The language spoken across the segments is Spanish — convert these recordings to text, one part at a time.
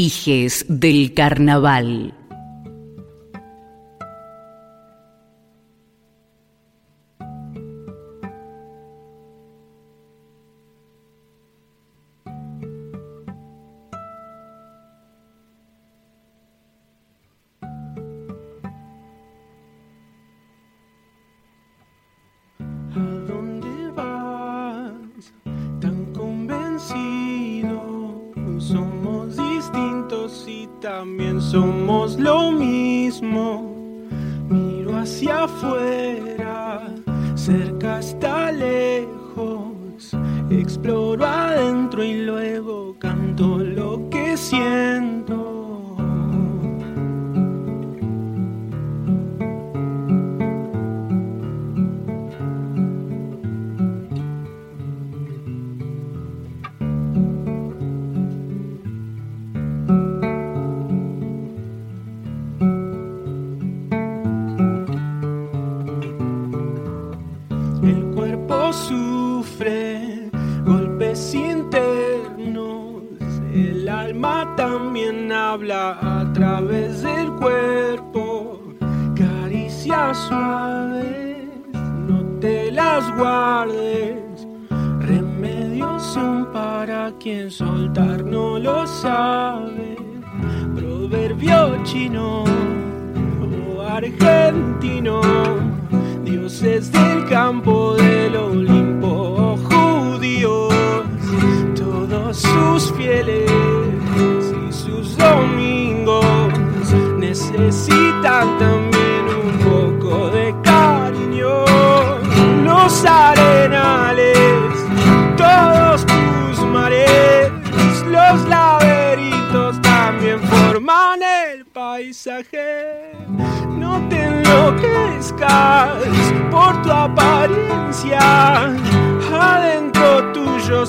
Hijes del Carnaval. también somos lo mismo. Miro hacia afuera, cerca hasta lejos, exploro adentro y luego sufre golpes internos, el alma también habla a través del cuerpo, caricias suaves, no te las guardes, remedios son para quien soltar no lo sabe, proverbio chino o argentino dioses del campo del Olimpo, oh judíos, todos sus fieles y sus domingos necesitan también un poco de cariño. Los arenales, todos tus mares, los laberintos también forman el paisaje. No te enloquezcas distancia adentro tuyo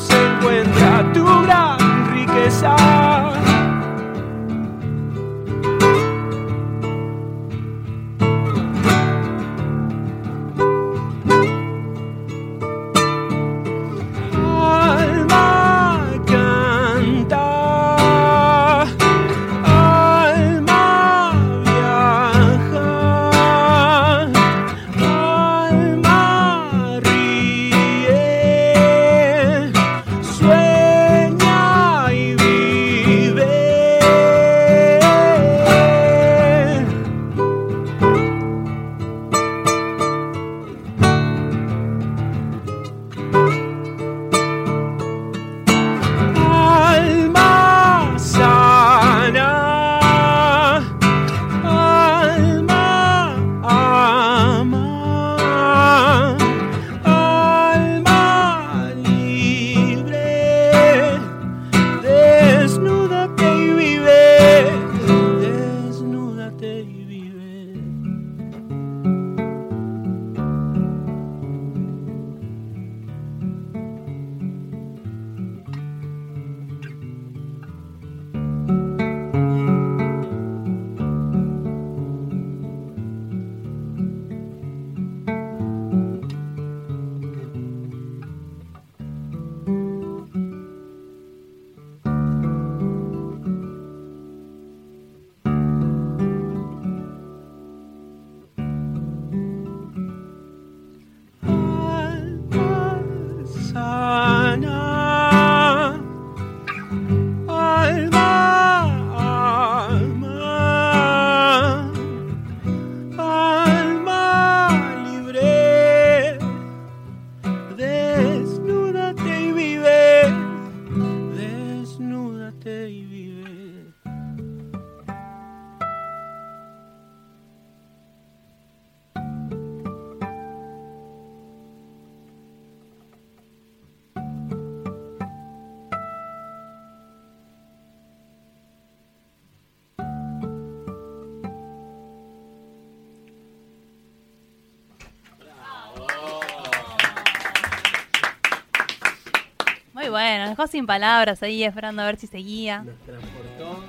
bueno, dejó sin palabras ahí esperando a ver si seguía. Nos transportó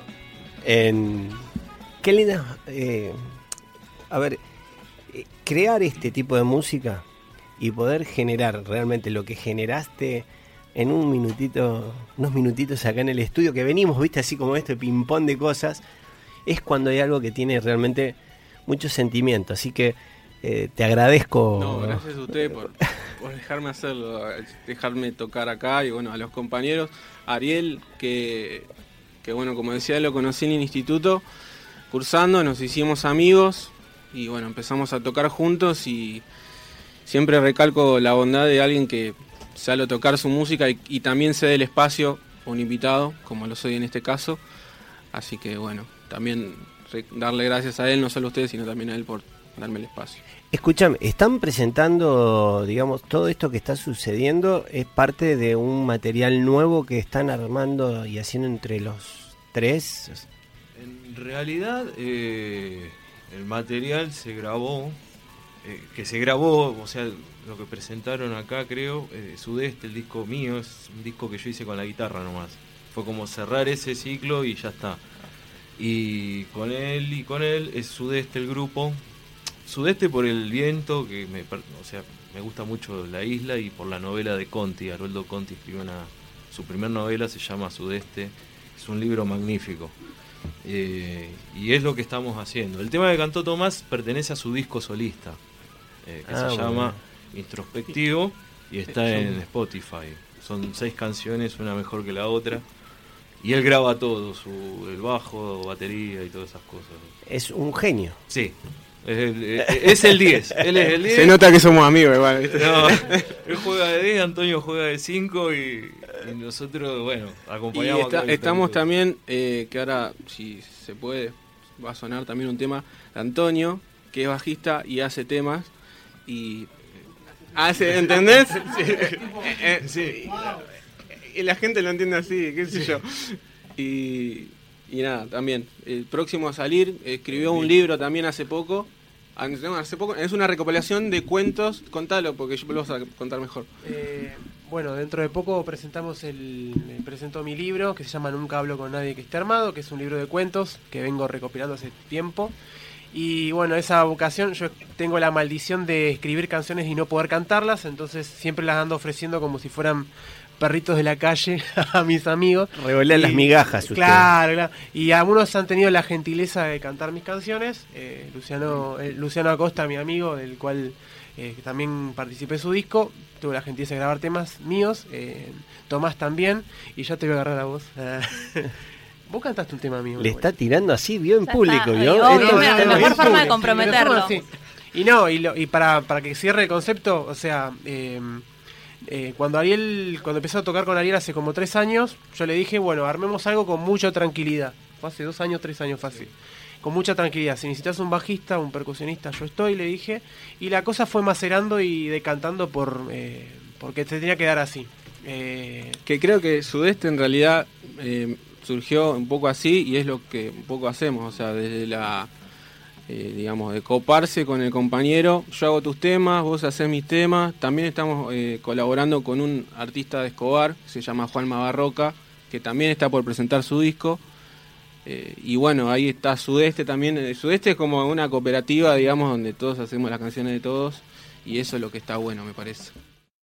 en. Qué linda. Eh, a ver, eh, crear este tipo de música y poder generar realmente lo que generaste en un minutito, unos minutitos acá en el estudio que venimos, viste, así como este ping-pong de cosas, es cuando hay algo que tiene realmente mucho sentimiento. Así que eh, te agradezco. No, gracias a usted por, dejarme hacerlo, dejarme tocar acá y bueno, a los compañeros. Ariel, que, que bueno, como decía, lo conocí en el instituto, cursando, nos hicimos amigos y bueno, empezamos a tocar juntos y siempre recalco la bondad de alguien que sale a tocar su música y, también se dé el espacio a un invitado, como lo soy en este caso. Así que bueno, también darle gracias a él, no solo a ustedes, sino también a él por darme el espacio. Escúchame, están presentando, digamos, todo esto que está sucediendo es parte de un material nuevo que están armando y haciendo entre los tres. En realidad, eh, el material se grabó, eh, que se grabó, o sea, lo que presentaron acá, creo, eh, Sudeste, el disco mío, es un disco que yo hice con la guitarra nomás. Fue como cerrar ese ciclo y ya está. Y con él y con él es Sudeste el grupo. Sudeste por el viento, que me, o sea, me gusta mucho la isla y por la novela de Conti. Haroldo Conti escribió una. Su primera novela se llama Sudeste. Es un libro magnífico. Eh, y es lo que estamos haciendo. El tema que cantó Tomás pertenece a su disco solista, eh, que se ah, llama Introspectivo y está en Spotify. Son seis canciones, una mejor que la otra. Y él graba todo, su, el bajo, batería y todas esas cosas. Es un genio. Sí, es el 10. Él es el 10. Se nota que somos amigos igual. él juega de 10, Antonio juega de 5 y, nosotros, bueno, acompañamos. estamos también, eh, que ahora, si se puede, va a sonar también un tema de Antonio, que es bajista y hace temas. Y hace, ¿entendés? sí. Y la gente lo entiende así, qué sé yo. Y y nada, también. El próximo a salir escribió un libro también hace poco. Hace poco es una recopilación de cuentos. Contalo, porque yo lo voy a contar mejor. Eh, bueno, dentro de poco presentamos el, presento mi libro que se llama Nunca hablo con nadie que esté armado, que es un libro de cuentos que vengo recopilando hace tiempo. Y bueno, esa vocación, yo tengo la maldición de escribir canciones y no poder cantarlas, entonces siempre las ando ofreciendo como si fueran perritos de la calle a mis amigos. Revolean las migajas. Claro, claro. Y algunos han tenido la gentileza de cantar mis canciones. Eh, Luciano, eh, Luciano Acosta, mi amigo, del cual eh, también participé en su disco. Tuve la gentileza de grabar temas míos. Tomás también. Y ya te voy a agarrar la voz. Vos cantaste un tema mío. Le está tirando así, vio en público, ¿vio? la mejor forma de comprometerlo. Y no, y, y para, para que cierre el concepto, o sea, eh, eh, cuando Ariel, cuando empezó a tocar con Ariel hace como tres años, yo le dije, bueno, armemos algo con mucha tranquilidad. Fue hace dos años, tres años fácil. Con mucha tranquilidad. Si necesitas un bajista, un percusionista, yo estoy, le dije. Y la cosa fue macerando y decantando por eh, porque se tenía que dar así. Eh, que creo que Sudeste en realidad surgió un poco así y es lo que un poco hacemos. O sea, desde la eh, digamos, de coparse con el compañero. Yo hago tus temas, vos haces mis temas. También estamos eh, colaborando con un artista de Escobar, se llama Juan Barroca, que también está por presentar su disco. Eh, y bueno, ahí está Sudeste también. Sudeste es como una cooperativa, digamos, donde todos hacemos las canciones de todos. Y eso es lo que está bueno, me parece.